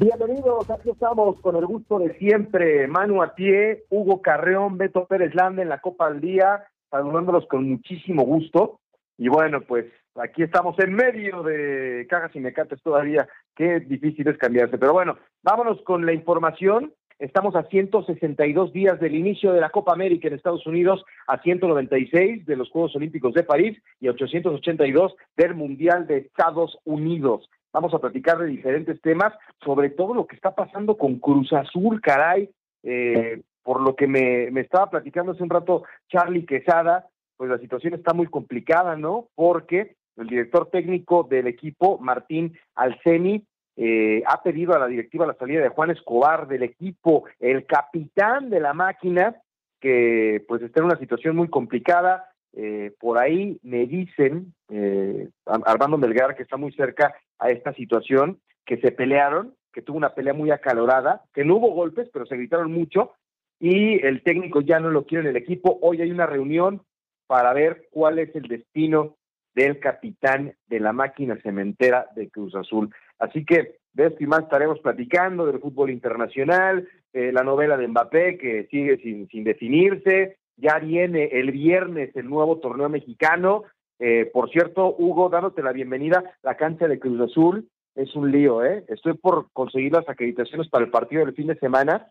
Bienvenidos, aquí estamos con el gusto de siempre, Manu a pie, Hugo Carreón, Beto Pérez Landa en la Copa al Día, saludándolos con muchísimo gusto. Y bueno, pues aquí estamos en medio de cajas y mecates todavía, qué difícil es cambiarse. Pero bueno, vámonos con la información. Estamos a 162 días del inicio de la Copa América en Estados Unidos, a 196 de los Juegos Olímpicos de París y a 882 del Mundial de Estados Unidos. Vamos a platicar de diferentes temas, sobre todo lo que está pasando con Cruz Azul, caray, eh, por lo que me, me estaba platicando hace un rato Charlie Quesada, pues la situación está muy complicada, ¿no? Porque el director técnico del equipo, Martín Alceni, eh, ha pedido a la directiva la salida de Juan Escobar del equipo, el capitán de la máquina, que pues está en una situación muy complicada. Eh, por ahí me dicen, eh, Armando Melgar, que está muy cerca a esta situación, que se pelearon, que tuvo una pelea muy acalorada, que no hubo golpes, pero se gritaron mucho, y el técnico ya no lo quiere en el equipo. Hoy hay una reunión para ver cuál es el destino del capitán de la máquina cementera de Cruz Azul. Así que de esto y más estaremos platicando del fútbol internacional, eh, la novela de Mbappé que sigue sin, sin definirse, ya viene el viernes el nuevo torneo mexicano. Eh, por cierto, Hugo, dándote la bienvenida, la cancha de Cruz Azul es un lío, ¿eh? Estoy por conseguir las acreditaciones para el partido del fin de semana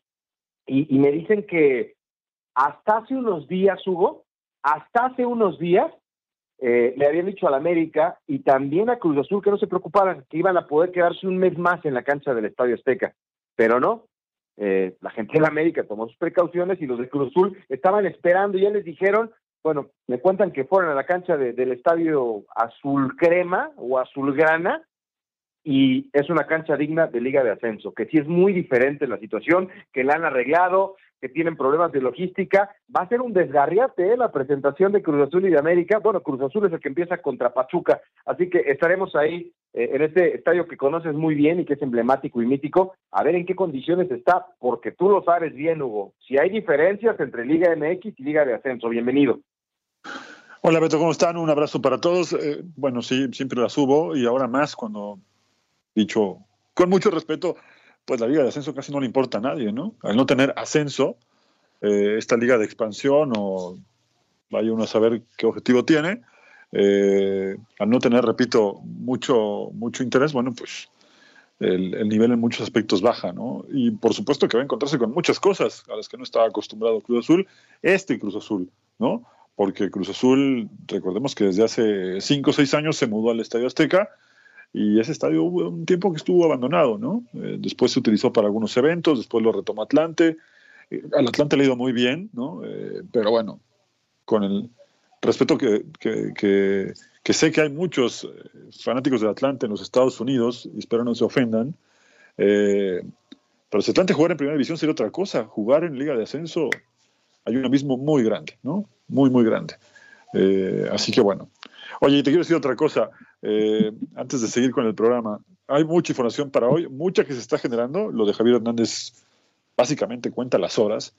y, y me dicen que hasta hace unos días, Hugo, hasta hace unos días, eh, le habían dicho a la América y también a Cruz Azul que no se preocuparan, que iban a poder quedarse un mes más en la cancha del Estadio Azteca. Pero no, eh, la gente de la América tomó sus precauciones y los de Cruz Azul estaban esperando y ya les dijeron, bueno, me cuentan que fueron a la cancha del estadio azul crema o azul grana y es una cancha digna de liga de ascenso, que sí es muy diferente la situación, que la han arreglado, que tienen problemas de logística. Va a ser un desgarriate ¿eh? la presentación de Cruz Azul y de América. Bueno, Cruz Azul es el que empieza contra Pachuca, así que estaremos ahí eh, en este estadio que conoces muy bien y que es emblemático y mítico, a ver en qué condiciones está, porque tú lo sabes bien, Hugo. Si hay diferencias entre Liga MX y Liga de Ascenso, bienvenido. Hola Beto, ¿cómo están? Un abrazo para todos. Eh, bueno, sí, siempre la subo y ahora más cuando, dicho con mucho respeto, pues la liga de ascenso casi no le importa a nadie, ¿no? Al no tener ascenso, eh, esta liga de expansión o vaya uno a saber qué objetivo tiene, eh, al no tener, repito, mucho, mucho interés, bueno, pues el, el, nivel en muchos aspectos baja, ¿no? Y por supuesto que va a encontrarse con muchas cosas a las que no estaba acostumbrado Cruz Azul, este Cruz Azul, ¿no? Porque Cruz Azul, recordemos que desde hace cinco o seis años se mudó al Estadio Azteca, y ese estadio hubo un tiempo que estuvo abandonado, ¿no? Eh, después se utilizó para algunos eventos, después lo retomó Atlante. Eh, al Atlante le ha ido muy bien, ¿no? Eh, pero bueno, con el respeto que, que, que, que, sé que hay muchos fanáticos del Atlante en los Estados Unidos, y espero no se ofendan, pero si Atlante jugar en primera división sería otra cosa. Jugar en Liga de Ascenso hay un abismo muy grande, ¿no? Muy, muy grande. así que bueno. Oye, y te quiero decir otra cosa. Eh, antes de seguir con el programa, hay mucha información para hoy, mucha que se está generando. Lo de Javier Hernández básicamente cuenta las horas.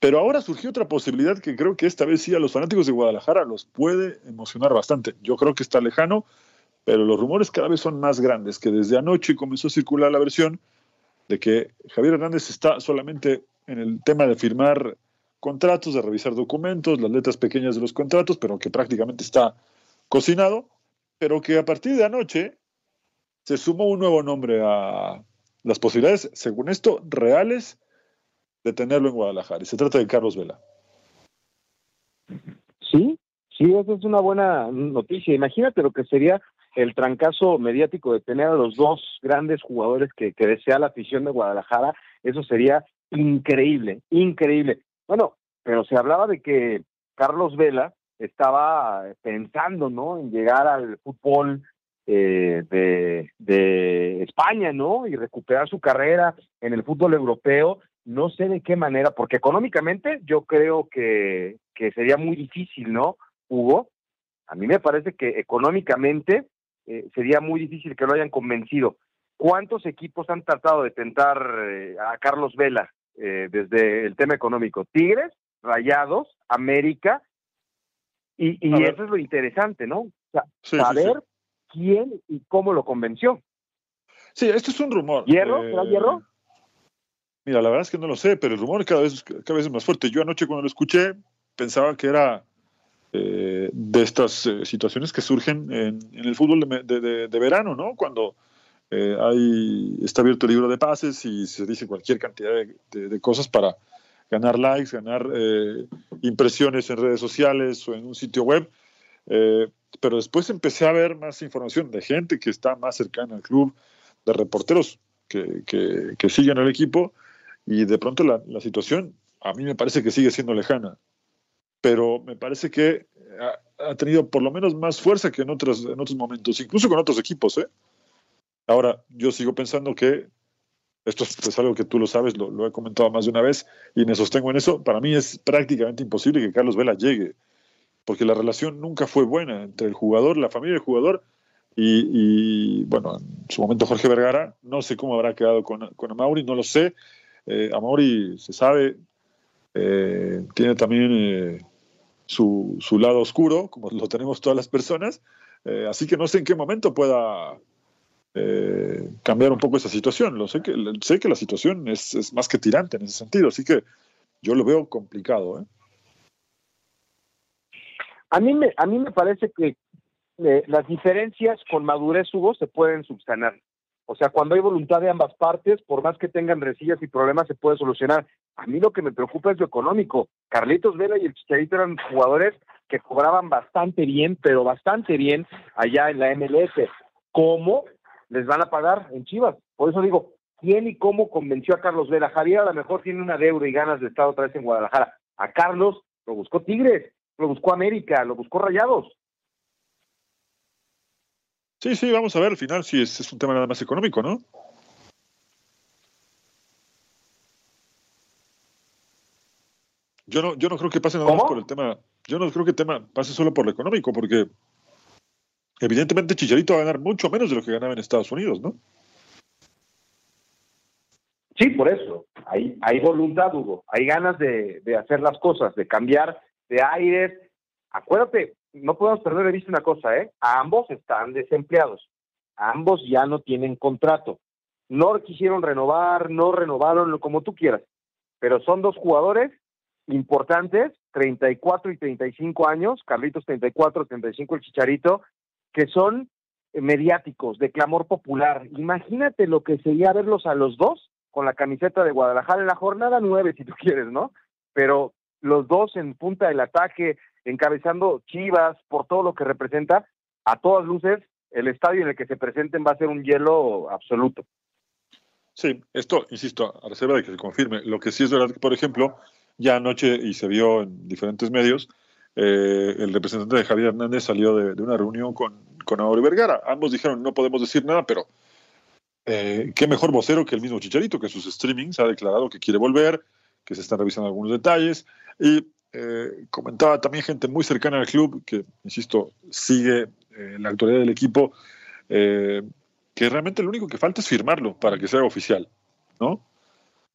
Pero ahora surgió otra posibilidad que creo que esta vez sí a los fanáticos de Guadalajara los puede emocionar bastante. Yo creo que está lejano, pero los rumores cada vez son más grandes, que desde anoche comenzó a circular la versión de que Javier Hernández está solamente en el tema de firmar contratos, de revisar documentos, las letras pequeñas de los contratos, pero que prácticamente está cocinado pero que a partir de anoche se sumó un nuevo nombre a las posibilidades, según esto, reales de tenerlo en Guadalajara. Y se trata de Carlos Vela. Sí, sí, esa es una buena noticia. Imagínate lo que sería el trancazo mediático de tener a los dos grandes jugadores que, que desea la afición de Guadalajara. Eso sería increíble, increíble. Bueno, pero se hablaba de que Carlos Vela estaba pensando, ¿no? En llegar al fútbol eh, de, de España, ¿no? Y recuperar su carrera en el fútbol europeo. No sé de qué manera, porque económicamente yo creo que, que sería muy difícil, ¿no, Hugo? A mí me parece que económicamente eh, sería muy difícil que lo hayan convencido. ¿Cuántos equipos han tratado de tentar eh, a Carlos Vela eh, desde el tema económico? Tigres, Rayados, América, y, y eso es lo interesante, ¿no? O sea, saber quién y cómo lo convenció. Sí, esto es un rumor. ¿Hierro? ¿Será hierro? Mira, la verdad es que no lo sé, pero el rumor cada vez, cada vez es más fuerte. Yo anoche cuando lo escuché pensaba que era eh, de estas eh, situaciones que surgen en, el fútbol de, verano, ¿no? Cuando eh, hay, está abierto el libro de pases y se dice cualquier cantidad de, cosas para ganar likes, ganar impresiones en redes sociales o en un sitio web. pero después empecé a ver más información de gente que está más cercana al club, de reporteros que, que, siguen al equipo y de pronto la, la situación a mí me parece que sigue siendo lejana pero me parece que ha, tenido por lo menos más fuerza que en otros, en otros momentos, incluso con otros equipos. ¿eh? Ahora, yo sigo pensando que esto es, algo que tú lo sabes, lo, he comentado más de una vez y me sostengo en eso. Para mí es prácticamente imposible que Carlos Vela llegue, porque la relación nunca fue buena entre el jugador, la familia del jugador y, bueno, en su momento Jorge Vergara. No sé cómo habrá quedado con, con Amauri, no lo sé. Eh, Amauri se sabe, eh, tiene también eh, su, su, lado oscuro, como lo tenemos todas las personas. Eh, así que no sé en qué momento pueda eh, cambiar un poco esa situación. Lo sé, que, sé que la situación es, es, más que tirante en ese sentido, así que yo lo veo complicado. ¿eh? A, mí me, a mí me parece que las diferencias con madurez, Hugo, se pueden subsanar. O sea, cuando hay voluntad de ambas partes, por más que tengan resillas y problemas, se puede solucionar. A mí lo que me preocupa es lo económico. Carlitos Vela y el Chicharito eran jugadores que cobraban bastante bien, pero bastante bien allá en la MLS. ¿Cómo les van a pagar en Chivas? Por eso digo, ¿quién y cómo convenció a Carlos Vela? Javier a lo mejor tiene una deuda y ganas de estar otra vez en Guadalajara. A Carlos lo buscó Tigres, lo buscó América, lo buscó Rayados. Sí, sí, vamos a ver al final si es, un tema nada más económico, ¿no? Yo no, yo no creo que pase nada más por el tema. Yo no creo que el tema pase solo por lo económico, porque evidentemente Chicharito va a ganar mucho menos de lo que ganaba en Estados Unidos, ¿no? Sí, por eso. Hay, voluntad, Hugo. Hay ganas de, hacer las cosas, de cambiar de aires. Acuérdate, no podemos perder de vista una cosa, ¿eh? ambos están desempleados, ambos ya no tienen contrato, no quisieron renovar, no renovaron, como tú quieras, pero son dos jugadores importantes, 34 y 35 años, Carlitos 34, 35 el Chicharito, que son mediáticos, de clamor popular. Imagínate lo que sería verlos a los dos con la camiseta de Guadalajara en la jornada nueve, si tú quieres, ¿no? Pero los dos en punta del ataque, encabezando Chivas, por todo lo que representa, a todas luces, el estadio en el que se presenten va a ser un hielo absoluto. Sí, esto, insisto, a reserva de que se confirme. Lo que sí es verdad que, por ejemplo, ya anoche, y se vio en diferentes medios, eh, el representante de Javier Hernández salió de, una reunión con, con Vergara. Ambos dijeron, no podemos decir nada, pero eh, qué mejor vocero que el mismo Chicharito, que en sus streamings ha declarado que quiere volver, que se están revisando algunos detalles. Y eh, comentaba también gente muy cercana al club, que, insisto, sigue la actualidad del equipo, que realmente lo único que falta es firmarlo para que sea oficial, ¿no?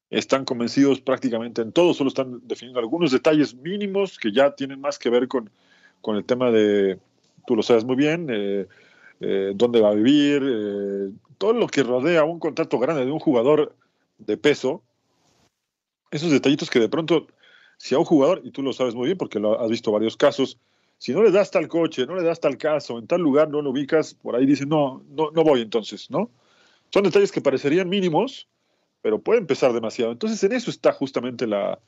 Están convencidos prácticamente en todo, solo están definiendo algunos detalles mínimos que ya tienen más que ver con, con el tema de, tú lo sabes muy bien, dónde va a vivir, todo lo que rodea un contrato grande de un jugador de peso, esos detallitos que de pronto si a un jugador, y tú lo sabes muy bien porque lo has visto varios casos, si no le das tal coche, no le das tal caso, en tal lugar no lo ubicas, por ahí dicen, no, no, no voy entonces, ¿no? Son detalles que parecerían mínimos, pero pueden pesar demasiado. Entonces en eso está justamente la,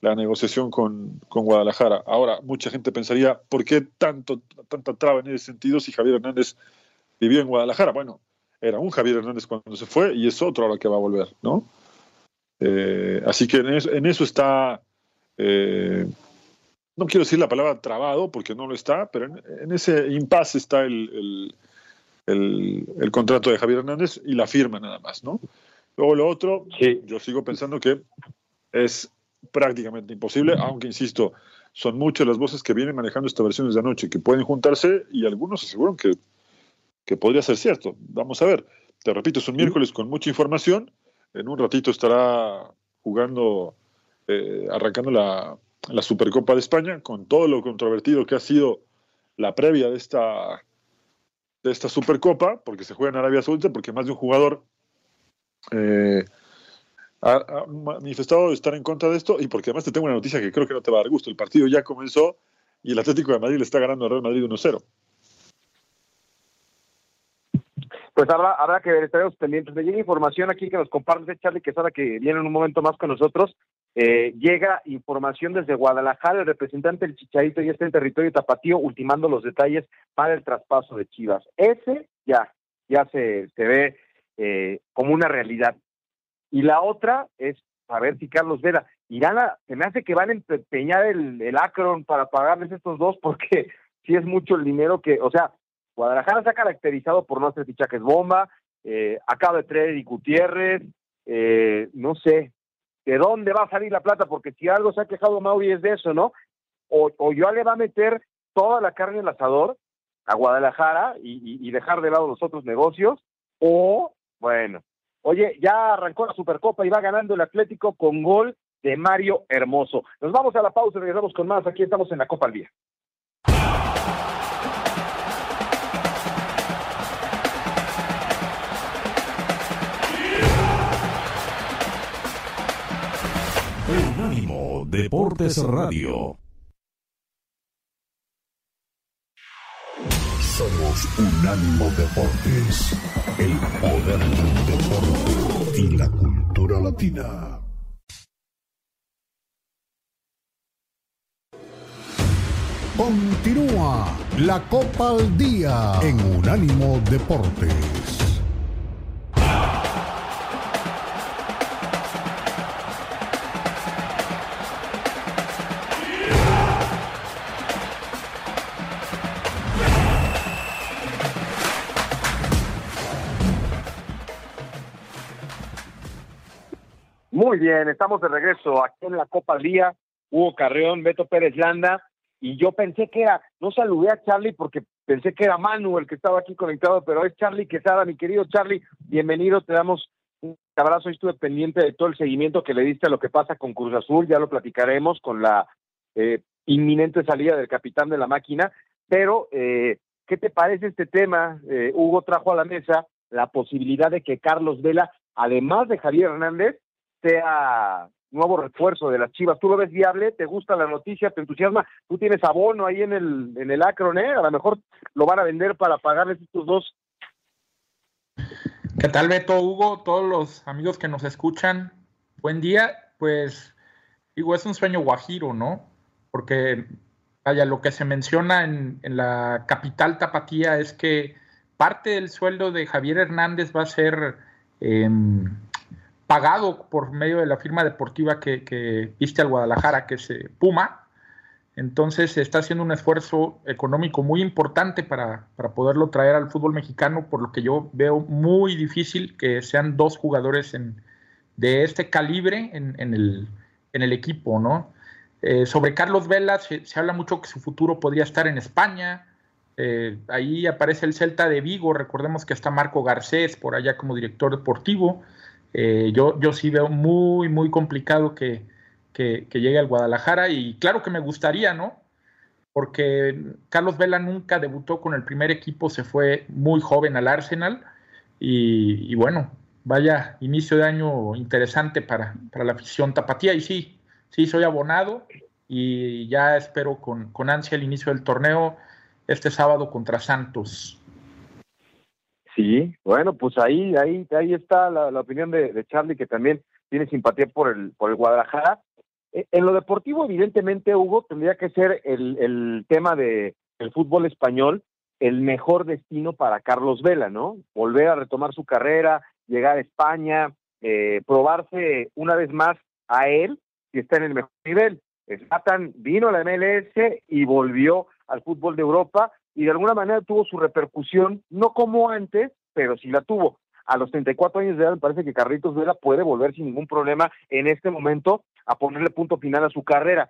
la negociación con, con, Guadalajara. Ahora, mucha gente pensaría, ¿por qué tanto, tanta traba en ese sentido si Javier Hernández vivió en Guadalajara? Bueno, era un Javier Hernández cuando se fue y es otro ahora que va a volver, ¿no? Eh, así que en eso, está, eh, no quiero decir la palabra trabado porque no lo está, pero en, ese impasse está el, el, contrato de Javier Hernández y la firma nada más, ¿no? Luego lo otro, yo sigo pensando que es prácticamente imposible, aunque insisto, son muchas las voces que vienen manejando esta versión de anoche, que pueden juntarse y algunos aseguran que, que podría ser cierto. Vamos a ver, te repito, es un miércoles con mucha información, en un ratito estará jugando, eh, arrancando la, la Supercopa de España, con todo lo controvertido que ha sido la previa de esta, de esta Supercopa, porque se juega en Arabia Saudita, porque más de un jugador eh, ha, manifestado estar en contra de esto, y porque además te tengo una noticia que creo que no te va a dar gusto. El partido ya comenzó y el Atlético de Madrid le está ganando al Real Madrid 1-0. Pues habrá, habrá que ver, estaremos pendientes. Me llega información aquí que nos comparte Charlie que Quesada, que viene en un momento más con nosotros. Eh, llega información desde Guadalajara, el representante del Chicharito ya está en territorio tapatío ultimando los detalles para el traspaso de Chivas. Ese ya, ya se, se ve eh, como una realidad. Y la otra es a ver si Carlos Vela, irán a, se me hace que van a empeñar el, el Akron para pagarles estos dos porque si es mucho el dinero que, o sea, Guadalajara se ha caracterizado por no hacer fichajes bomba, eh, acaba de traer y Gutiérrez, eh, no sé, ¿de dónde va a salir la plata? Porque si algo se ha quejado Mauri es de eso, ¿no? O, o yo le va a meter toda la carne al asador a Guadalajara y, dejar de lado los otros negocios, o, bueno, oye, ya arrancó la Supercopa y va ganando el Atlético con gol de Mario Hermoso. Nos vamos a la pausa y regresamos con más. Aquí estamos en la Copa al Día. Unánimo Deportes Radio. Somos Unánimo Deportes, el poder del deporte y la cultura latina. Continúa la Copa al Día en Unánimo Deportes. Muy bien, estamos de regreso aquí en la Copa Día. Hugo Carreón, Beto Pérez Landa, y yo pensé que era, no saludé a Charlie porque pensé que era Manu el que estaba aquí conectado, pero es Charlie Quesada, mi querido Charlie, bienvenido, te damos un abrazo, estuve pendiente de todo el seguimiento que le diste a lo que pasa con Cruz Azul, ya lo platicaremos con la eh, inminente salida del capitán de la máquina, pero eh, ¿qué te parece este tema? Eh, Hugo trajo a la mesa la posibilidad de que Carlos Vela, además de Javier Hernández, sea nuevo refuerzo de las Chivas. ¿Tú lo ves viable? ¿Te gusta la noticia? ¿Te entusiasma? Tú tienes abono ahí en el, en el Acron, ¿eh? A lo mejor lo van a vender para pagarles estos dos. ¿Qué tal, Beto, Hugo? Todos los amigos que nos escuchan, buen día. Pues, digo, es un sueño guajiro, ¿no? Porque, vaya, lo que se menciona en, en la capital tapatía es que parte del sueldo de Javier Hernández va a ser... Eh, pagado por medio de la firma deportiva que, viste al Guadalajara, que es Puma. Entonces se está haciendo un esfuerzo económico muy importante para, poderlo traer al fútbol mexicano, por lo que yo veo muy difícil que sean dos jugadores de este calibre en, el, equipo, ¿no? Eh, sobre Carlos Vela se, habla mucho que su futuro podría estar en España. Eh, ahí aparece el Celta de Vigo, recordemos que está Marco Garcés por allá como director deportivo. Eh, yo, yo sí veo muy, muy complicado que, llegue al Guadalajara y claro que me gustaría, ¿no? Porque Carlos Vela nunca debutó con el primer equipo, se fue muy joven al Arsenal y, bueno, vaya inicio de año interesante para, la afición tapatía y sí, sí, soy abonado y ya espero con, con ansia el inicio del torneo este sábado contra Santos. Sí, bueno, pues ahí, ahí, ahí está la, opinión de, Charlie, que también tiene simpatía por el, por el Guadalajara. Eh, en lo deportivo, evidentemente, Hugo, tendría que ser el, el tema de el fútbol español el mejor destino para Carlos Vela, ¿no? Volver a retomar su carrera, llegar a España, eh, probarse una vez más a él si está en el mejor nivel. Zlatan vino a la MLS y volvió al fútbol de Europa y de alguna manera tuvo su repercusión, no como antes, pero sí la tuvo. A los 34 años de edad me parece que Carlitos Vela puede volver sin ningún problema en este momento a ponerle punto final a su carrera,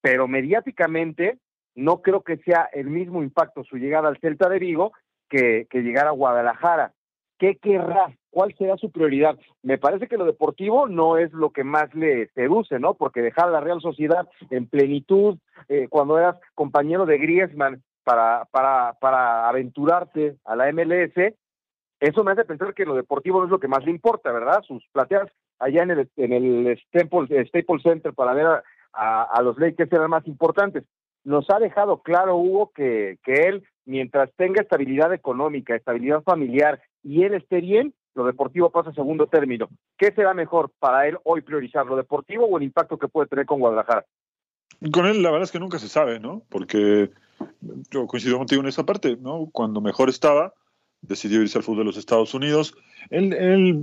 pero mediáticamente no creo que sea el mismo impacto su llegada al Celta de Vigo que, que llegar a Guadalajara. ¿Qué querrá? ¿Cuál será su prioridad? Me parece que lo deportivo no es lo que más le seduce, ¿no? Porque dejar la Real Sociedad en plenitud, eh, cuando eras compañero de Griezmann para, para, para aventurarte a la MLS, eso me hace pensar que lo deportivo no es lo que más le importa, ¿verdad? Sus plateas allá en el, en el Staples, Center para ver a, a, a los Lakers eran más importantes nos ha dejado claro, Hugo, que, que él, mientras tenga estabilidad económica, estabilidad familiar y él esté bien, lo deportivo pasa a segundo término. ¿Qué será mejor para él hoy priorizar, lo deportivo o el impacto que puede tener con Guadalajara? Con él la verdad es que nunca se sabe, ¿no? Porque yo coincido contigo en esa parte, ¿no? Cuando mejor estaba, decidió irse al fútbol de los Estados Unidos. Él, él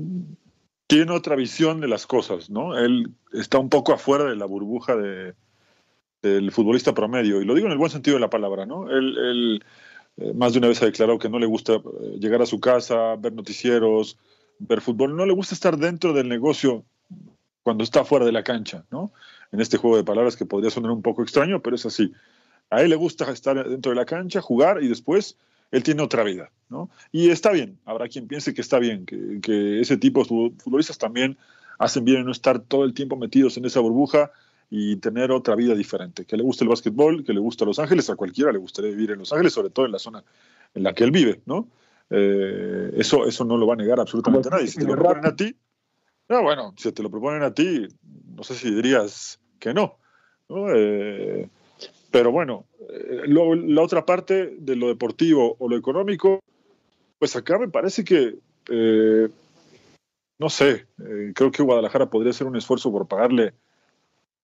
tiene otra visión de las cosas, ¿no? Él está un poco afuera de la burbuja de, del futbolista promedio, y lo digo en el buen sentido de la palabra, ¿no? Él, eh, más de una vez ha declarado que no le gusta eh, llegar a su casa, ver noticieros, ver fútbol, no le gusta estar dentro del negocio cuando está fuera de la cancha, ¿no? En este juego de palabras que podría sonar un poco extraño, pero es así. A él le gusta estar dentro de la cancha, jugar y después él tiene otra vida, ¿no? Y está bien, habrá quien piense que está bien, que, que ese tipo de futbolistas también hacen bien en no estar todo el tiempo metidos en esa burbuja y tener otra vida diferente. Que le guste el básquetbol, que le guste Los Ángeles, a cualquiera le gustaría vivir en Los Ángeles, sobre todo en la zona en la que él vive, ¿no? Eh, eso, eso no lo va a negar absolutamente nadie. Si te lo proponen a ti, no, bueno, si te lo proponen a ti, no sé si dirías que no. Eh, pero bueno, eh, la otra parte de lo deportivo o lo económico, pues acá me parece que, no sé, creo que Guadalajara podría hacer un esfuerzo por pagarle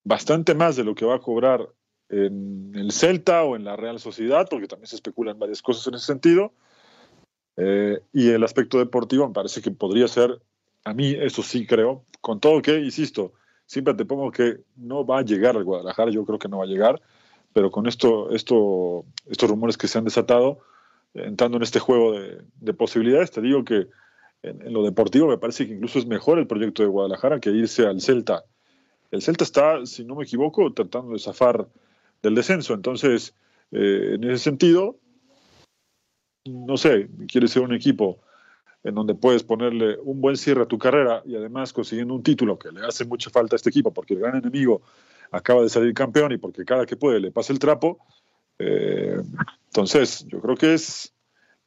bastante más de lo que va a cobrar en el Celta o en la Real Sociedad, porque también se especulan varias cosas en ese sentido. Eh, y el aspecto deportivo me parece que podría ser, a mí eso sí creo, con todo que, insisto, siempre te pongo que no va a llegar al Guadalajara, yo creo que no va a llegar, pero con esto, esto, estos rumores que se han desatado, entrando en este juego de, posibilidades, te digo que en, lo deportivo me parece que incluso es mejor el proyecto de Guadalajara que irse al Celta el Celta está, si no me equivoco, tratando de zafar del descenso. Entonces, eh, en ese sentido, no sé, quiere ser un equipo en donde puedes ponerle un buen cierre a tu carrera y además consiguiendo un título que le hace mucha falta a este equipo porque el gran enemigo acaba de salir campeón y porque cada que puede le pasa el trapo. Eh, entonces, yo creo que es,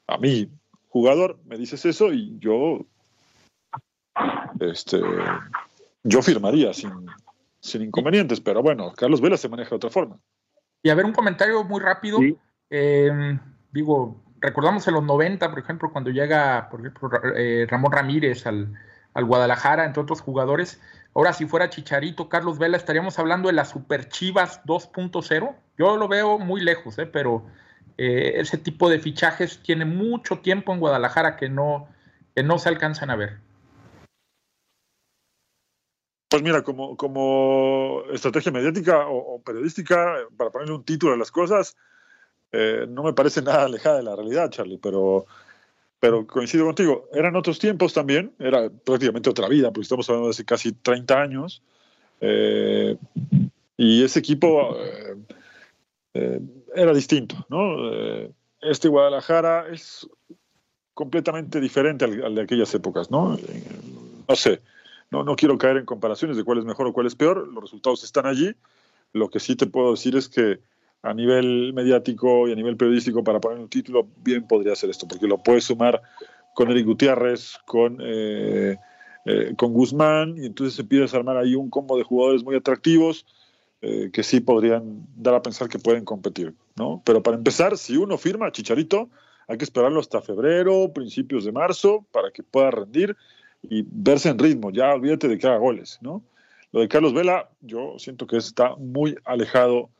a mí, jugador, me dices eso y yo, este, yo firmaría sin, sin inconvenientes, pero bueno, Carlos Vela se maneja de otra forma. Y a ver, un comentario muy rápido. Eh, digo, recordamos en los 90, por ejemplo, cuando llega, por ejemplo, eh, Ramón Ramírez al, Guadalajara, entre otros jugadores. Ahora, si fuera Chicharito, Carlos Vela, estaríamos hablando de las Super Chivas 2.0. Yo lo veo muy lejos, ¿eh? pero eh, ese tipo de fichajes tiene mucho tiempo en Guadalajara que no, que no se alcanzan a ver. Pues mira, como, como estrategia mediática o, periodística, para ponerle un título a las cosas, eh, no me parece nada alejada de la realidad, Charlie, pero, pero coincido contigo. Eran otros tiempos también, era prácticamente otra vida, porque estamos hablando de casi 30 años. Eh, y ese equipo eh, era distinto, ¿no? este Guadalajara es completamente diferente al, al, de aquellas épocas, ¿no? No sé no, no quiero caer en comparaciones de cuál es mejor o cuál es peor, los resultados están allí. Lo que sí te puedo decir es que a nivel mediático y a nivel periodístico, para poner un título, bien podría ser esto, porque lo puedes sumar con Eric Gutiérrez, con, eh, eh, con Guzmán, y entonces empiezas a armar ahí un combo de jugadores muy atractivos eh, que sí podrían dar a pensar que pueden competir, ¿no? Pero para empezar, si uno firma Chicharito, hay que esperarlo hasta febrero, principios de marzo, para que pueda rendir y verse en ritmo, ya olvídate de que haga goles, ¿no? Lo de Carlos Vela, yo siento que está muy alejado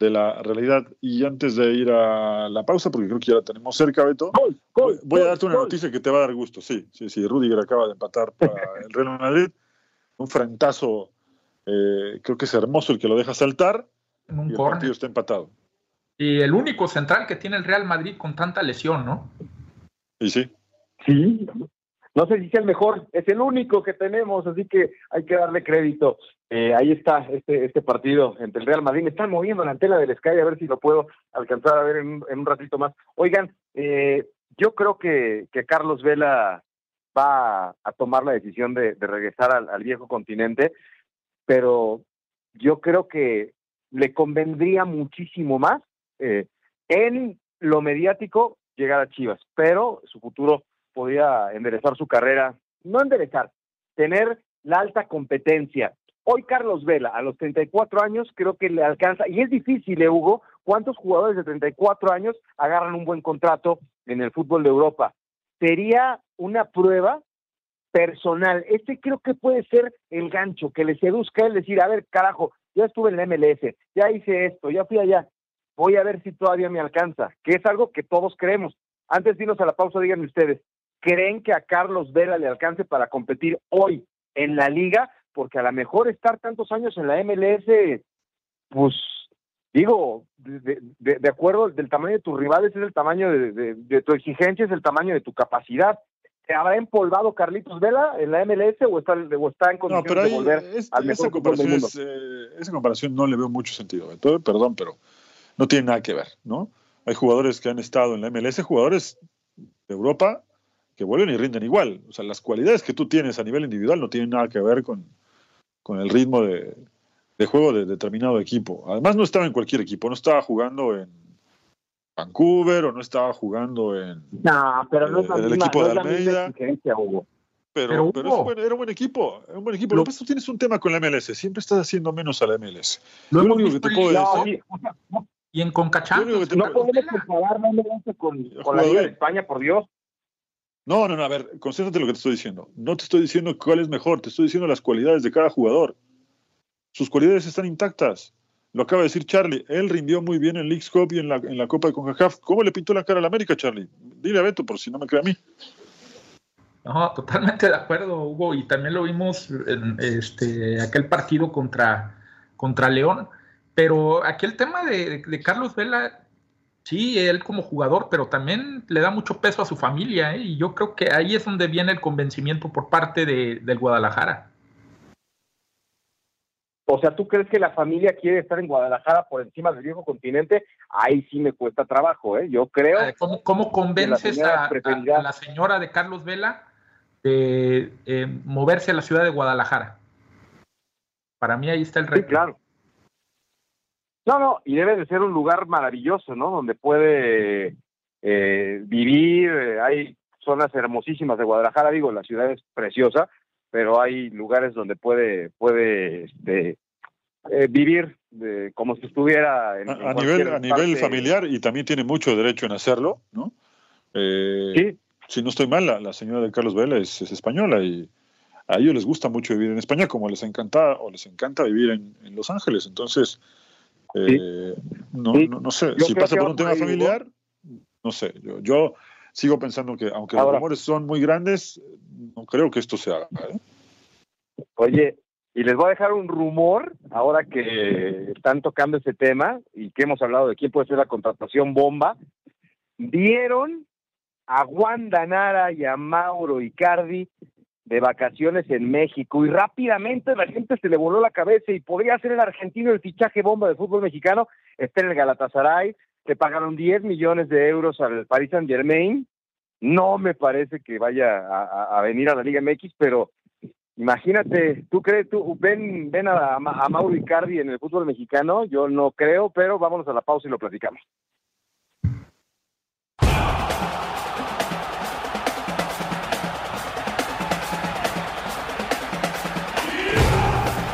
de la realidad. Y antes de ir a la pausa, porque creo que ya la tenemos cerca, Beto, voy a darte una noticia que te va a dar gusto. Sí, sí, sí, Rudiger acaba de empatar para el Real Madrid. Un frentazo, eh, creo que es hermoso el que lo deja saltar. y el partido está empatado. Y el único central que tiene el Real Madrid con tanta lesión, ¿no? Y sí. Sí, no sé si es el mejor, es el único que tenemos, así que hay que darle crédito. Eh, ahí está este, este partido entre el Real Madrid. Me están moviendo la antena del Sky a ver si lo puedo alcanzar a ver en, un ratito más. Oigan, eh, yo creo que, Carlos Vela va a, tomar la decisión de, regresar al, viejo continente, pero yo creo que le convendría muchísimo más eh, en lo mediático llegar a Chivas, pero su futuro podría enderezar su carrera, no enderezar, tener la alta competencia. Hoy Carlos Vela, a los 34 años, creo que le alcanza, y es difícil, ¿eh, Hugo, ¿cuántos jugadores de 34 años agarran un buen contrato en el fútbol de Europa? Sería una prueba personal. Este creo que puede ser el gancho que le seduzca el decir, a ver, carajo, ya estuve en la MLS, ya hice esto, ya fui allá, voy a ver si todavía me alcanza, que es algo que todos creemos. Antes de irnos a la pausa, díganme ustedes, creen que a Carlos Vela le alcance para competir hoy en la liga, porque a lo mejor estar tantos años en la MLS, pues digo, de, acuerdo del tamaño de tus rivales, es el tamaño de, tu exigencia, es el tamaño de tu capacidad. ¿Se habrá empolvado Carlitos Vela en la MLS o está, o está en condiciones de volver al mejor esa comparación, del mundo? Eh, esa comparación no le veo mucho sentido. Entonces, perdón, pero no tiene nada que ver, ¿no? Hay jugadores que han estado en la MLS, jugadores de Europa que vuelven y rinden igual. O sea, las cualidades que tú tienes a nivel individual no tienen nada que ver con, con el ritmo de, juego de determinado equipo. Además, no estaba en cualquier equipo, no estaba jugando en Vancouver o no estaba jugando en, no, pero no en el equipo de Almeida. Pero, pero, era un buen equipo, era un buen equipo. Lo, que pasa es que tienes un tema con la MLS, siempre estás haciendo menos a la MLS. Lo, único que te puedo decir... Y en Concachampions. No podemos comparar la MLS con, con la Liga de España, por Dios. No, no, no, a ver, concéntrate en lo que te estoy diciendo. No te estoy diciendo cuál es mejor, te estoy diciendo las cualidades de cada jugador. Sus cualidades están intactas. Lo acaba de decir Charlie. Él rindió muy bien en League Cup y en la, en la Copa de CONCACAF. ¿Cómo le pintó la cara a la América, Charlie? Dile a Beto, por si no me cree a mí. No, totalmente de acuerdo, Hugo. Y también lo vimos en este, aquel partido contra, contra León. Pero aquí el tema de, de Carlos Vela Sí, él como jugador, pero también le da mucho peso a su familia, ¿eh? y yo creo que ahí es donde viene el convencimiento por parte de, del Guadalajara. O sea, ¿tú crees que la familia quiere estar en Guadalajara por encima del viejo continente? Ahí sí me cuesta trabajo, ¿eh? Yo creo. ¿Cómo, convences a, la señora de Carlos Vela de eh, moverse a la ciudad de Guadalajara? Para mí ahí está el reto. Sí, claro. No, no, y debe de ser un lugar maravilloso, ¿no? Donde puede eh, vivir, eh, hay zonas hermosísimas de Guadalajara, digo, la ciudad es preciosa, pero hay lugares donde puede, puede este, eh, vivir como si estuviera en, a, nivel a nivel familiar y también tiene mucho derecho en hacerlo, ¿no? sí. Si no estoy mal, la, señora de Carlos Vela es, española y a ellos les gusta mucho vivir en España, como les encanta o les encanta vivir en, en Los Ángeles. Entonces, eh, no, no, sé, si pasa por un tema familiar, no sé, yo, yo sigo pensando que aunque los rumores son muy grandes, no creo que esto se haga. ¿eh? Oye, y les voy a dejar un rumor, ahora que están tocando ese tema y que hemos hablado de quién puede ser la contratación bomba, dieron a Wanda Nara y a Mauro Icardi de vacaciones en México. Y rápidamente la gente se le voló la cabeza y podría ser el argentino el fichaje bomba de fútbol mexicano, está en el Galatasaray, le pagaron 10 millones de euros al Paris Saint Germain, no me parece que vaya a, venir a la Liga MX, pero imagínate, tú crees, tú ven, ven a, a Mauro Icardi en el fútbol mexicano, yo no creo, pero vámonos a la pausa y lo platicamos.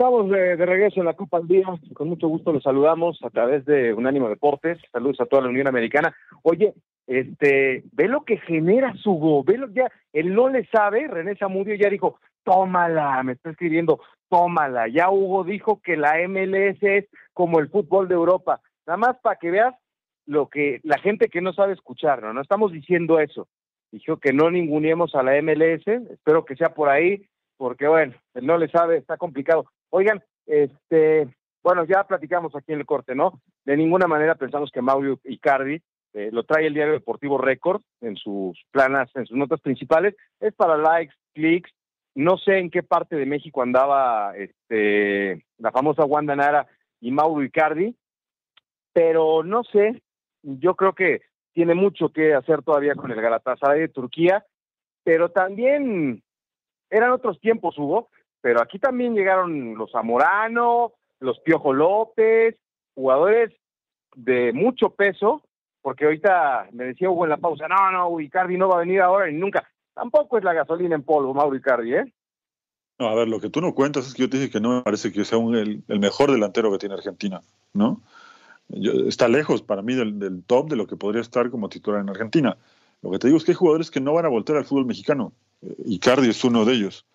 Estamos de, regreso en la Copa al Día. Con mucho gusto los saludamos a través de Unánimo Deportes. Saludos a toda la Unión Americana. Oye, este, ve lo que genera su go, ve lo ya, él no le sabe, René Zamudio ya dijo, tómala, me está escribiendo, tómala. Ya Hugo dijo que la MLS es como el fútbol de Europa. Nada más para que veas lo que la gente que no sabe escuchar, ¿no? No estamos diciendo eso. Dijo que no ninguneemos a la MLS, espero que sea por ahí, porque bueno, él no le sabe, está complicado. Oigan, este, bueno, ya platicamos aquí en el corte, ¿no? De ninguna manera pensamos que Mauro Icardi eh, lo trae el diario deportivo Record en sus planas, en sus notas principales, es para likes, clics, no sé en qué parte de México andaba este, la famosa Wanda Nara y Mauro Icardi, pero no sé, yo creo que tiene mucho que hacer todavía con el Galatasaray de Turquía, pero también eran otros tiempos, Hugo, pero aquí también llegaron los Zamorano, los Piojo López, jugadores de mucho peso, porque ahorita me decía Hugo en la pausa, no, no, Icardi no va a venir ahora ni nunca. Tampoco es la gasolina en polvo, Mauro Icardi, ¿eh? No, a ver, lo que tú no cuentas es que yo te dije que no me parece que sea el, mejor delantero que tiene Argentina, ¿no? está lejos para mí del, top de lo que podría estar como titular en Argentina. Lo que te digo es que hay jugadores que no van a voltear al fútbol mexicano. Eh, Icardi es uno de ellos.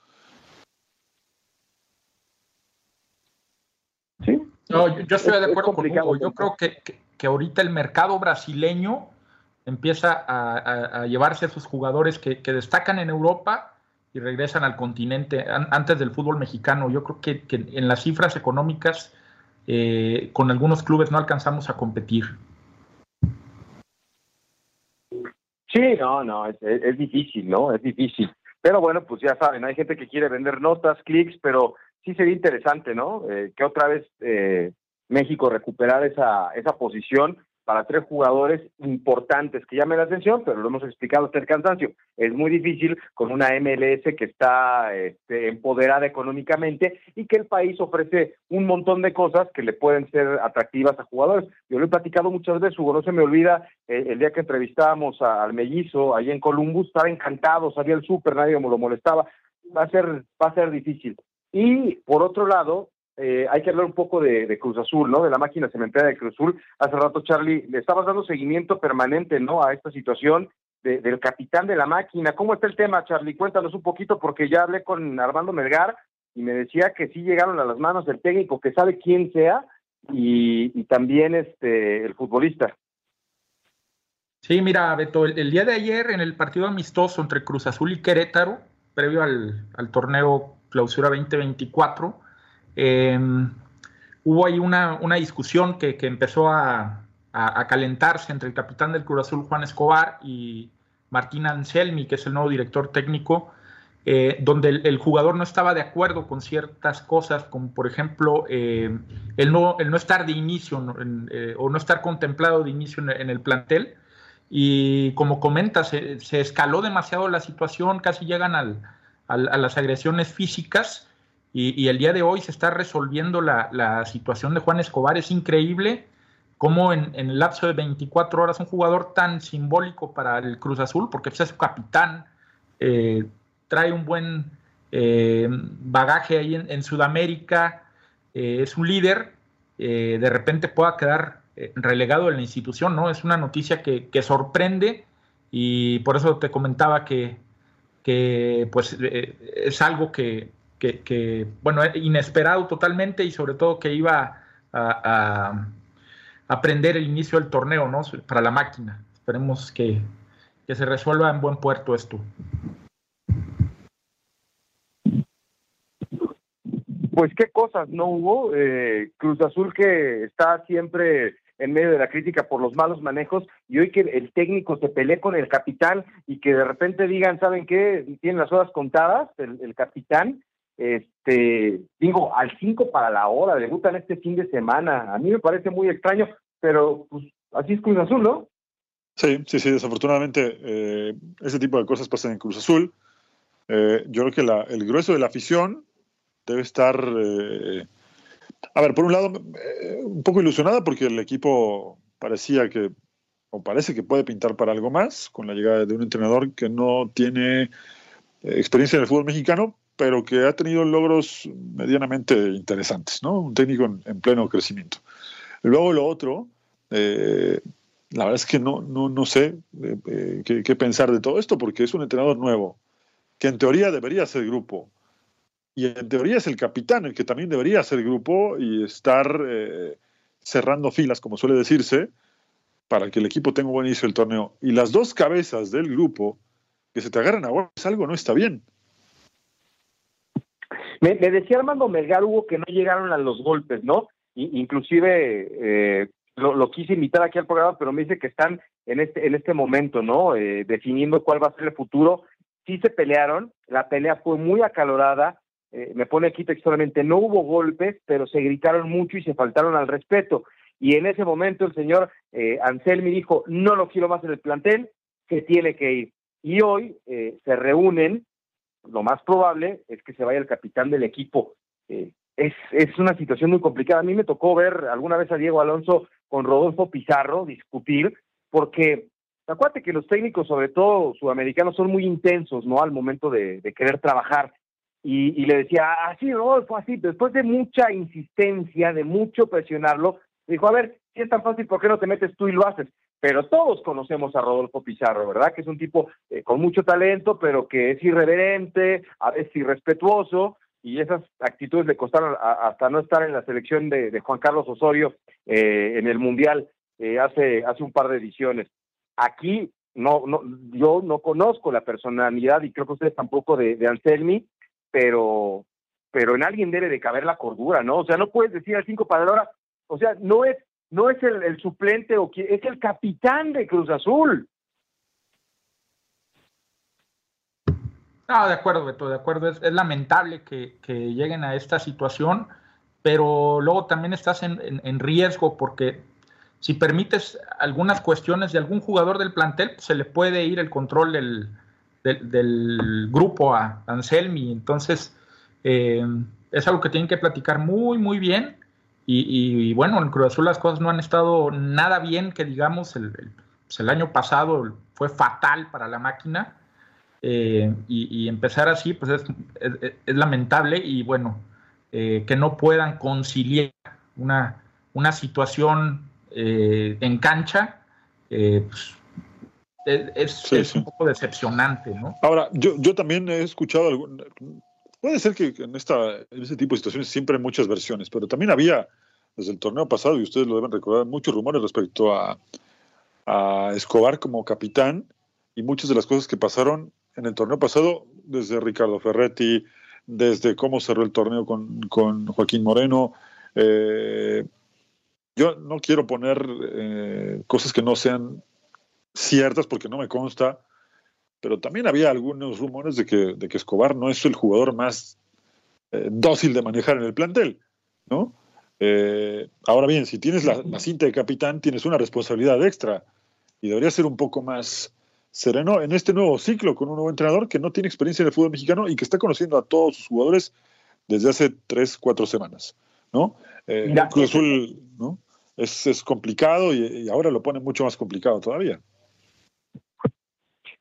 Sí. No, yo, estoy de acuerdo con Hugo. Yo creo que, que, ahorita el mercado brasileño empieza a, llevarse a sus jugadores que, destacan en Europa y regresan al continente antes del fútbol mexicano. Yo creo que, en las cifras económicas eh, con algunos clubes no alcanzamos a competir. Sí, no, no, es, es, difícil, ¿no? Es difícil. Pero bueno, pues ya saben, hay gente que quiere vender notas, clics, pero sí sería interesante, ¿no? Eh, que otra vez eh, México recuperar esa, esa posición para tres jugadores importantes que llamen la atención, pero lo hemos explicado hasta el cansancio. Es muy difícil con una MLS que está este, empoderada económicamente y que el país ofrece un montón de cosas que le pueden ser atractivas a jugadores. Yo lo he platicado muchas veces, Hugo, no se me olvida eh, el día que entrevistábamos al mellizo ahí en Columbus, estaba encantado, salía el súper, nadie me lo molestaba. Va a ser, va a ser difícil. Y por otro lado, eh, hay que hablar un poco de, Cruz Azul, ¿no? De la máquina cementera de Cruz Azul. Hace rato, Charlie, le estabas dando seguimiento permanente, ¿no? A esta situación del capitán de la máquina. ¿Cómo está el tema, Charlie? Cuéntanos un poquito, porque ya hablé con Armando Melgar y me decía que sí llegaron a las manos del técnico, que sabe quién sea, y, también este el futbolista. Sí, mira, Beto, el, día de ayer en el partido amistoso entre Cruz Azul y Querétaro, previo al, al torneo Clausura 2024, Em, hubo ahí una, discusión que, empezó a, calentarse entre el capitán del Cruz Azul, Juan Escobar, y Martín Anselmi, que es el nuevo director técnico, eh, donde el, jugador no estaba de acuerdo con ciertas cosas, como por ejemplo eh, el, no, el no estar de inicio eh, o no estar contemplado de inicio en, el plantel. Y como comenta, se, escaló demasiado la situación, casi llegan a las agresiones físicas y, el día de hoy se está resolviendo la, situación de Juan Escobar. Es increíble cómo en, el lapso de 24 horas un jugador tan simbólico para el Cruz Azul, porque es su capitán, eh, trae un buen eh, bagaje ahí en, Sudamérica, eh, es un líder, de repente pueda quedar relegado en la institución, ¿no? Es una noticia que, sorprende y por eso te comentaba que, que pues es algo que, que, bueno, inesperado totalmente y sobre todo que iba a, aprender el inicio del torneo, ¿no? Para la máquina. Esperemos que, se resuelva en buen puerto esto. Pues qué cosas, ¿no hubo? Eh, Cruz Azul que está siempre en medio de la crítica por los malos manejos y hoy que el técnico se pelee con el capitán y que de repente digan, ¿saben qué? Tienen las horas contadas, el capitán, este, digo, al 5 para la hora, debutan este fin de semana. A mí me parece muy extraño, pero pues así es Cruz Azul, ¿no? Sí, sí, sí, desafortunadamente eh, ese tipo de cosas pasan en Cruz Azul. Eh, yo creo que la, el grueso de la afición debe estar, eh, a ver, por un lado, un poco ilusionada porque el equipo parecía que, o parece que puede pintar para algo más con la llegada de un entrenador que no tiene experiencia en el fútbol mexicano, pero que ha tenido logros medianamente interesantes, ¿no? Un técnico en, pleno crecimiento. Luego lo otro, eh, la verdad es que no, no, no sé eh, eh, qué, qué, pensar de todo esto, porque es un entrenador nuevo, que en teoría debería ser grupo, y en teoría es el capitán el que también debería ser grupo y estar cerrando filas, como suele decirse, para que el equipo tenga un buen inicio del torneo. Y las dos cabezas del grupo que se te agarran a golpes, algo no está bien. Me, decía Armando Melgar, Hugo, que no llegaron a los golpes, ¿no? inclusive eh, lo, quise invitar aquí al programa, pero me dice que están en este, en este momento, ¿no? Eh, definiendo cuál va a ser el futuro. Sí se pelearon, la pelea fue muy acalorada, eh, me pone aquí textualmente, no hubo golpes, pero se gritaron mucho y se faltaron al respeto. Y en ese momento el señor Anselmi dijo, no lo quiero más en el plantel, se tiene que ir. Y hoy se reúnen lo más probable es que se vaya el capitán del equipo. Eh, es, es una situación muy complicada. A mí me tocó ver alguna vez a Diego Alonso con Rodolfo Pizarro discutir, porque acuérdate que los técnicos, sobre todo sudamericanos, son muy intensos, ¿no? Al momento de, querer trabajar. Y, y, le decía, así, Rodolfo, así. Después de mucha insistencia, de mucho presionarlo, dijo, a ver, si es tan fácil, ¿por qué no te metes tú y lo haces? pero todos conocemos a Rodolfo Pizarro, ¿verdad? Que es un tipo eh, con mucho talento, pero que es irreverente, a veces irrespetuoso, y esas actitudes le costaron hasta no estar en la selección de, Juan Carlos Osorio eh, en el Mundial eh, hace, hace un par de ediciones. Aquí no, no, yo no conozco la personalidad y creo que ustedes tampoco de, de Anselmi, pero, pero en alguien debe de caber la cordura, ¿no? O sea, no puedes decir al cinco para hora, o sea, no es no es el, suplente o es el capitán de Cruz Azul. No, de acuerdo, Beto, de acuerdo. Es, lamentable que, lleguen a esta situación, pero luego también estás en, riesgo porque si permites algunas cuestiones de algún jugador del plantel, se le puede ir el control del, del, grupo a Anselmi. Entonces, eh, es algo que tienen que platicar muy, muy bien y, bueno, en Cruz Azul las cosas no han estado nada bien, que digamos, el, pues el, año pasado fue fatal para la máquina. Eh, y, empezar así, pues es, es, lamentable y bueno, eh, que no puedan conciliar una, una situación en cancha, pues, es, un poco decepcionante, ¿no? Ahora, yo, yo también he escuchado algún, Puede ser que en, esta, en este tipo de situaciones siempre hay muchas versiones, pero también había desde el torneo pasado, y ustedes lo deben recordar, muchos rumores respecto a, Escobar como capitán y muchas de las cosas que pasaron en el torneo pasado, desde Ricardo Ferretti, desde cómo cerró el torneo con, Joaquín Moreno. Eh, yo no quiero poner eh, cosas que no sean ciertas porque no me consta, pero también había algunos rumores de que, de que Escobar no es el jugador más eh, dócil de manejar en el plantel, ¿no? Eh, ahora bien, si tienes la, cinta de capitán, tienes una responsabilidad extra y debería ser un poco más sereno en este nuevo ciclo con un nuevo entrenador que no tiene experiencia en el fútbol mexicano y que está conociendo a todos sus jugadores desde hace tres, cuatro semanas, ¿no? Eh, Cruz Azul, ¿no? Es, complicado y ahora lo pone mucho más complicado todavía.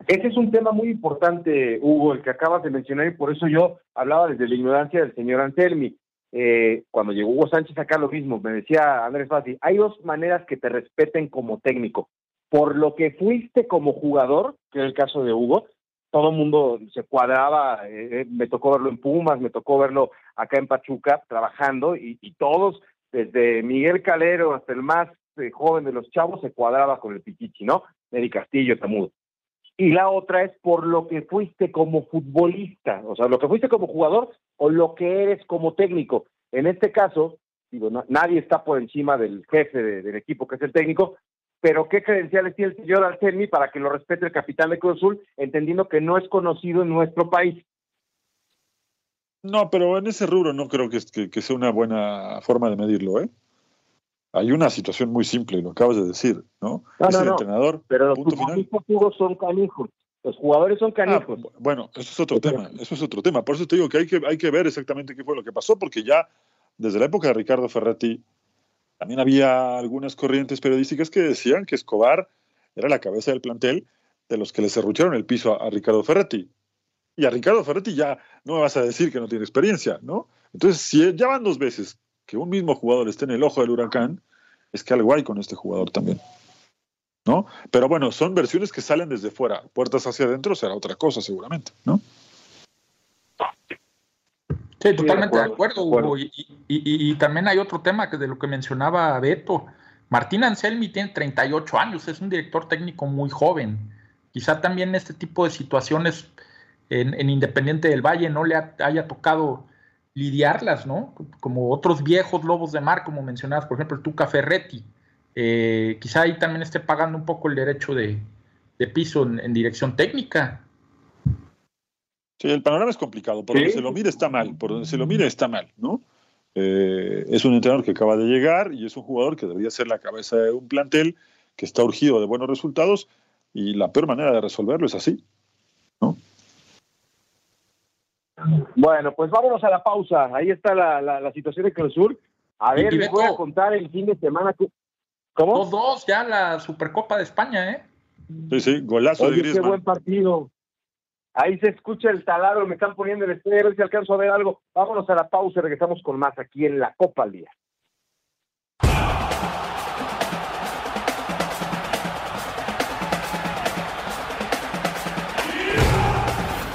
Ese es un tema muy importante, Hugo, el que acabas de mencionar, y por eso yo hablaba desde la ignorancia del señor Anselmi. Eh, cuando llegó Hugo Sánchez acá lo mismo, me decía Andrés Fácil, hay dos maneras que te respeten como técnico. Por lo que fuiste como jugador, que es el caso de Hugo, todo el mundo se cuadraba, eh, eh, me tocó verlo en Pumas, me tocó verlo acá en Pachuca trabajando, y, todos, desde Miguel Calero hasta el más joven de los chavos, se cuadraba con el Pichichi, ¿no? Eddie Castillo, Tamudo y la otra es por lo que fuiste como futbolista, o sea, lo que fuiste como jugador o lo que eres como técnico. En este caso, digo, nadie está por encima del jefe del equipo, que es el técnico, pero ¿qué credenciales tiene el señor Arcemi para que lo respete el capitán de Cruz Azul, entendiendo que no es conocido en nuestro país? No, pero en ese rubro no creo que sea una buena forma de medirlo, ¿eh? Hay una situación muy simple, lo acabas de decir, ¿no? no es el entrenador. Pero los futbolistas son canijos. Los jugadores son ah, canijos. bueno, eso es otro tema, eso es otro tema. Por eso te digo que hay, que hay que ver exactamente qué fue lo que pasó, porque ya desde la época de Ricardo Ferretti también había algunas corrientes periodísticas que decían que Escobar era la cabeza del plantel de los que le cerrucharon el piso a, Ricardo Ferretti. Y a Ricardo Ferretti ya no me vas a decir que no tiene experiencia, ¿no? Entonces, si ya van dos veces que un mismo jugador esté en el ojo del huracán, es que algo hay con este jugador también. ¿No? Pero bueno, son versiones que salen desde fuera. Puertas hacia adentro será otra cosa, seguramente, ¿no? Sí, totalmente de acuerdo, Hugo. Y, también hay otro tema que de lo que mencionaba Beto. Martín Anselmi tiene 38 años, es un director técnico muy joven. Quizá también este tipo de situaciones en, Independiente del Valle no le haya tocado lidiarlas, ¿no? Como otros viejos lobos de mar, como mencionabas, por ejemplo, el Tuca Ferretti. Eh, quizá ahí también esté pagando un poco el derecho de, piso en dirección técnica. Sí, el panorama es complicado. Por donde se lo mire está mal. Por donde se lo mire está mal, ¿no? Eh, es un entrenador que acaba de llegar y es un jugador que debería ser la cabeza de un plantel que está urgido de buenos resultados y la peor manera de resolverlo es así, ¿no? Bueno, pues vámonos a la pausa. Ahí está la, la, situación de Cruz Sur. A ver, les voy a contar el fin de semana. Que... ¿Cómo? Dos, dos, ya la Supercopa de España, ¿eh? Sí, sí, golazo de Griezmann. qué buen partido. Ahí se escucha el taladro, me están poniendo el estreno, si alcanzo a ver algo. Vámonos a la pausa y regresamos con más aquí en la Copa al Día.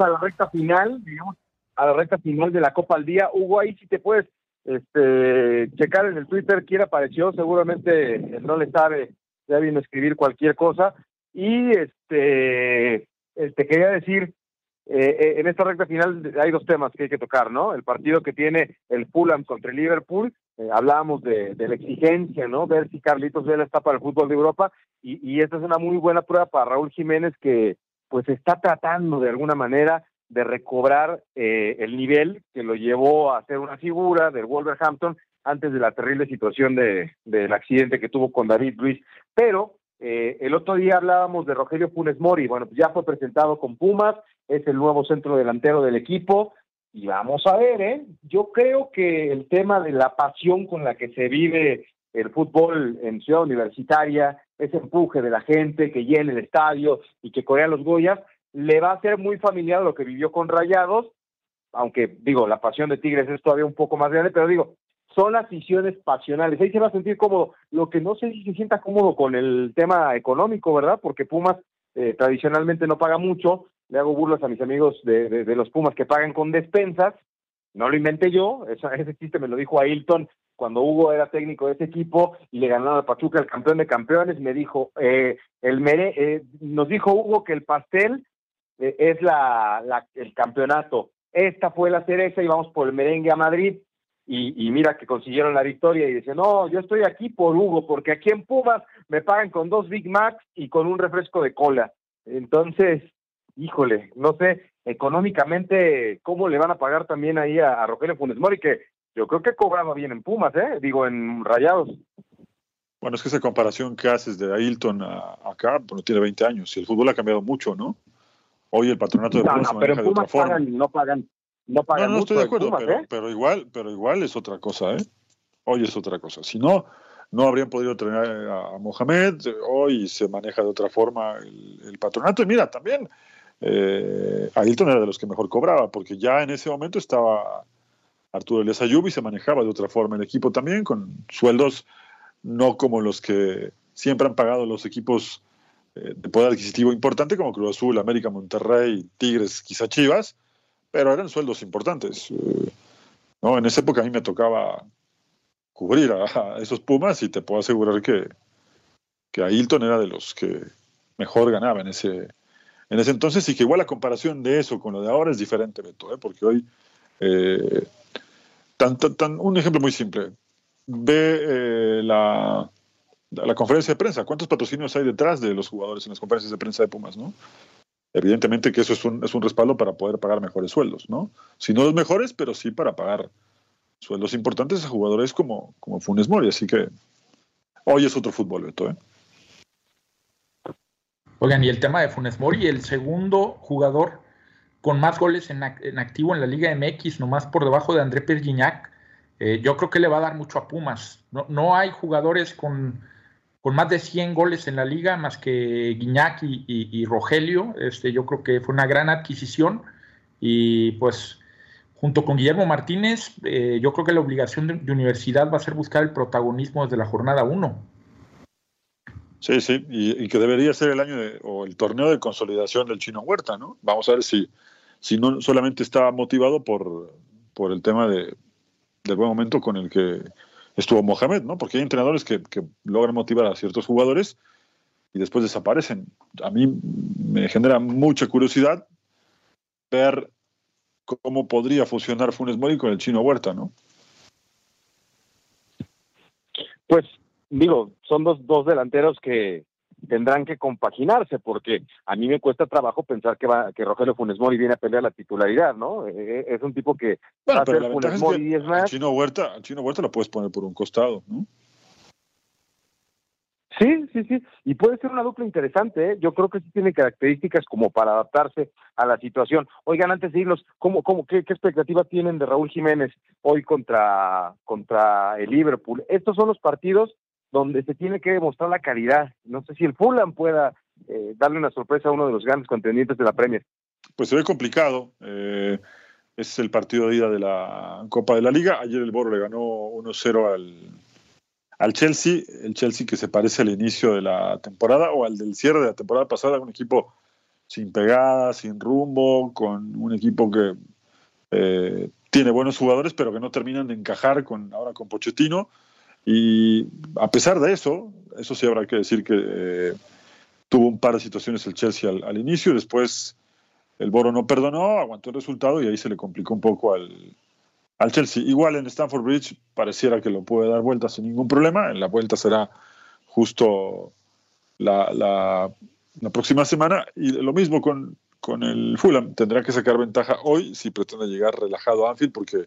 A la recta final, llegamos a la recta final de la Copa al Día. Hugo, ahí si te puedes este, checar en el Twitter quién apareció, seguramente no le sabe, ya vino a escribir cualquier cosa. Y este, te quería decir, eh, eh, en esta recta final hay dos temas que hay que tocar, ¿no? El partido que tiene el Fulham contra el Liverpool, eh, hablábamos de, la exigencia, ¿no? Ver si Carlitos Vela está para el fútbol de Europa y, y esta es una muy buena prueba para Raúl Jiménez que, pues está tratando de alguna manera de recobrar eh, el nivel que lo llevó a ser una figura del Wolverhampton antes de la terrible situación de, del accidente que tuvo con David Luis. Pero eh, el otro día hablábamos de Rogelio Funes Mori, bueno, pues ya fue presentado con Pumas, es el nuevo centro delantero del equipo, y vamos a ver, ¿eh? Yo creo que el tema de la pasión con la que se vive el fútbol en Ciudad Universitaria, ese empuje de la gente que llena el estadio y que corea los Goyas, le va a ser muy familiar lo que vivió con Rayados, aunque digo, la pasión de Tigres es todavía un poco más grande, pero digo, son aficiones pasionales, ahí se va a sentir cómodo, lo que no sé si se sienta cómodo con el tema económico, ¿verdad? Porque Pumas eh, tradicionalmente no paga mucho, le hago burlas a mis amigos de, de, los Pumas que pagan con despensas, no lo inventé yo, ese chiste me lo dijo Ailton cuando Hugo era técnico de ese equipo y le ganaron a Pachuca el campeón de campeones, me dijo, eh, el mere eh, nos dijo Hugo que el pastel eh, es la, el campeonato. Esta fue la cereza y vamos por el merengue a Madrid. Y, y, mira que consiguieron la victoria y dice, no, yo estoy aquí por Hugo, porque aquí en Pumas me pagan con dos Big Macs y con un refresco de cola. Entonces, híjole, no sé económicamente cómo le van a pagar también ahí a, a Rogelio Funes Mori, que yo creo que cobraba bien en Pumas, ¿eh? Digo, en Rayados. Bueno, es que esa comparación que haces de Ailton a acá, bueno, tiene 20 años y el fútbol ha cambiado mucho, ¿no? Hoy el patronato de Pumas no, pero en Pumas pagan, no pagan, no pagan no, no estoy de acuerdo, pero, ¿eh? pero, igual, pero igual es otra cosa, ¿eh? Hoy es otra cosa. Si no, no habrían podido tener a Mohamed. Hoy se maneja de otra forma el, patronato. Y mira, también eh, Ailton era de los que mejor cobraba, porque ya en ese momento estaba Arturo Elias y se manejaba de otra forma el equipo también, con sueldos no como los que siempre han pagado los equipos eh, de poder adquisitivo importante, como Cruz Azul, América, Monterrey, Tigres, quizá Chivas, pero eran sueldos importantes. Eh, ¿no? En esa época a mí me tocaba cubrir a, esos Pumas y te puedo asegurar que, que Ailton era de los que mejor ganaba en ese, en ese entonces y que igual la comparación de eso con lo de ahora es diferente, Beto, ¿eh? porque hoy Un ejemplo muy simple. Ve eh, la, la, conferencia de prensa. ¿Cuántos patrocinios hay detrás de los jugadores en las conferencias de prensa de Pumas, no? evidentemente que eso es un, es un respaldo para poder pagar mejores sueldos, ¿no? Si no los mejores, pero sí para pagar sueldos importantes a jugadores como, como Funes Mori. Así que hoy es otro fútbol, Beto, ¿eh? Oigan, y el tema de Funes Mori, el segundo jugador con más goles en, activo en la Liga MX, nomás por debajo de André Pergignac, eh, yo creo que le va a dar mucho a Pumas. No, no hay jugadores con con más de 100 goles en la liga, más que Guiñac y, Rogelio. Este, yo creo que fue una gran adquisición y pues junto con Guillermo Martínez, eh, yo creo que la obligación de, universidad va a ser buscar el protagonismo desde la jornada 1. Sí, sí, y, que debería ser el año o el torneo de consolidación del Chino Huerta, ¿no? Vamos a ver si, si no solamente está motivado por, por el tema de, del buen momento con el que estuvo Mohamed, ¿no? Porque hay entrenadores que, logran motivar a ciertos jugadores y después desaparecen. A mí me genera mucha curiosidad ver cómo podría funcionar Funes Mori con el chino Huerta, ¿no? Pues digo, son dos, dos delanteros que, tendrán que compaginarse, porque a mí me cuesta trabajo pensar que va que Rogelio Funes Mori viene a pelear la titularidad, ¿no? Eh, eh, es un tipo que va a ser Funes Mori es más. Chino Huerta, Chino Huerta lo puedes poner por un costado, ¿no? Sí, sí, sí, y puede ser una dupla interesante, ¿eh? yo creo que sí tiene características como para adaptarse a la situación. Oigan, antes de irlos, ¿cómo, cómo, qué, qué expectativa tienen de Raúl Jiménez hoy contra, contra el Liverpool? Estos son los partidos donde se tiene que demostrar la calidad. No sé si el Fulham pueda eh, darle una sorpresa a uno de los grandes contendientes de la Premier. Pues se ve complicado. Eh, es el partido de ida de la Copa de la Liga. Ayer el Boro le ganó 1-0 al, al Chelsea. El Chelsea que se parece al inicio de la temporada o al del cierre de la temporada pasada, un equipo sin pegada, sin rumbo, con un equipo que eh, tiene buenos jugadores, pero que no terminan de encajar con ahora con Pochettino. Y a pesar de eso, eso sí habrá que decir que eh, tuvo un par de situaciones el Chelsea al, inicio, después el Boro no perdonó, aguantó el resultado y ahí se le complicó un poco al, al Chelsea. Igual en Stamford Bridge pareciera que lo puede dar vuelta sin ningún problema, en la vuelta será justo la, la, la próxima semana y lo mismo con, con el Fulham, tendrá que sacar ventaja hoy si pretende llegar relajado a Anfield porque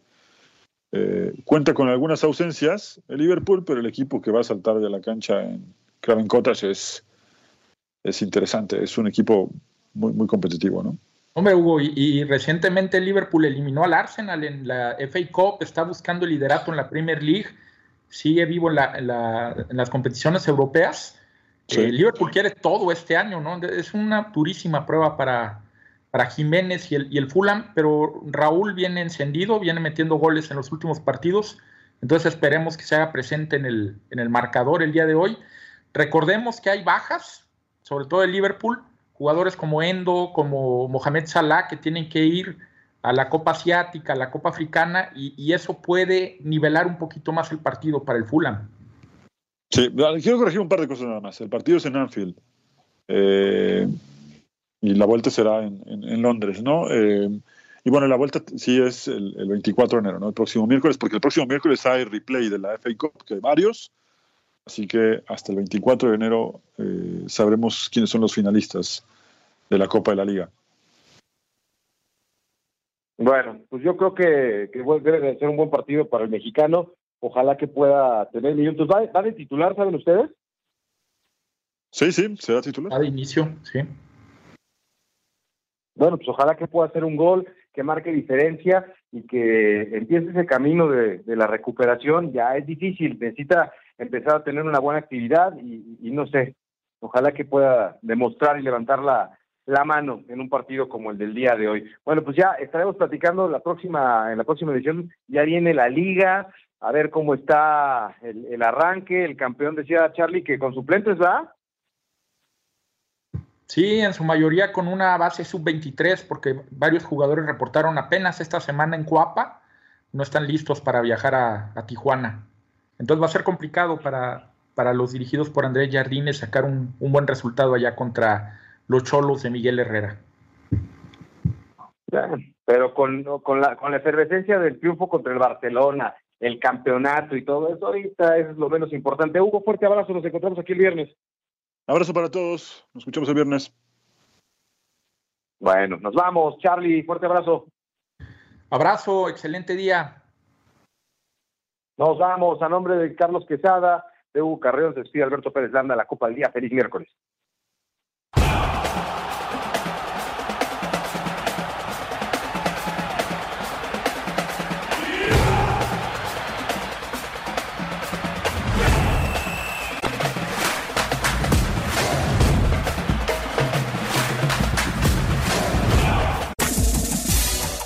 eh, cuenta con algunas ausencias el Liverpool, pero el equipo que va a saltar de la cancha en Craven Cottage es, es interesante. Es un equipo muy, muy competitivo, ¿no? Hombre, Hugo, y, recientemente el Liverpool eliminó al Arsenal en la FA Cup, está buscando el liderato en la Premier League, sigue vivo en, las competiciones europeas. El eh, Liverpool quiere todo este año, ¿no? Es una durísima prueba para, para Jiménez y el, y el Fulham, pero Raúl viene encendido, viene metiendo goles en los últimos partidos, entonces esperemos que se haga presente en el, en el marcador el día de hoy. Recordemos que hay bajas, sobre todo el Liverpool, jugadores como Endo, como Mohamed Salah, que tienen que ir a la Copa Asiática, a la Copa Africana, y, eso puede nivelar un poquito más el partido para el Fulham. Sí, quiero corregir un par de cosas nada más. El partido es en Anfield. Eh, y la vuelta será en, en, Londres, ¿no? Eh, y bueno, la vuelta sí es el, 24 de enero, ¿no? El próximo miércoles, porque el próximo miércoles hay replay de la FA Cup, que hay varios, así que hasta el 24 de enero eh, sabremos quiénes son los finalistas de la Copa de la Liga. Bueno, pues yo creo que, que debe ser un buen partido para el mexicano. Ojalá que pueda tener minutos. ¿Va, ¿Va de titular, saben ustedes? Sí, sí, será titular. Va de inicio, sí bueno, pues ojalá que pueda hacer un gol que marque diferencia y que empiece ese camino de, la recuperación. Ya es difícil, necesita empezar a tener una buena actividad y, no sé, ojalá que pueda demostrar y levantar la, mano en un partido como el del día de hoy. Bueno, pues ya estaremos platicando la próxima, en la próxima edición, ya viene la liga, a ver cómo está el, el arranque, el campeón decía Charlie que con suplentes va. Sí, en su mayoría con una base sub-23, porque varios jugadores reportaron apenas esta semana en Cuapa, no están listos para viajar a, Tijuana. Entonces va a ser complicado para, para los dirigidos por Andrés Jardines sacar un, buen resultado allá contra los cholos de Miguel Herrera. Pero con, con, la, con la efervescencia del triunfo contra el Barcelona, el campeonato y todo eso, ahorita es lo menos importante. Hugo, fuerte abrazo, nos encontramos aquí el viernes. Abrazo para todos. Nos escuchamos el viernes. Bueno, nos vamos, Charlie, fuerte abrazo. Abrazo, excelente día. Nos vamos a nombre de Carlos Quesada, de Hugo Carreón, se despide Alberto Pérez Landa, la Copa del Día. Feliz miércoles.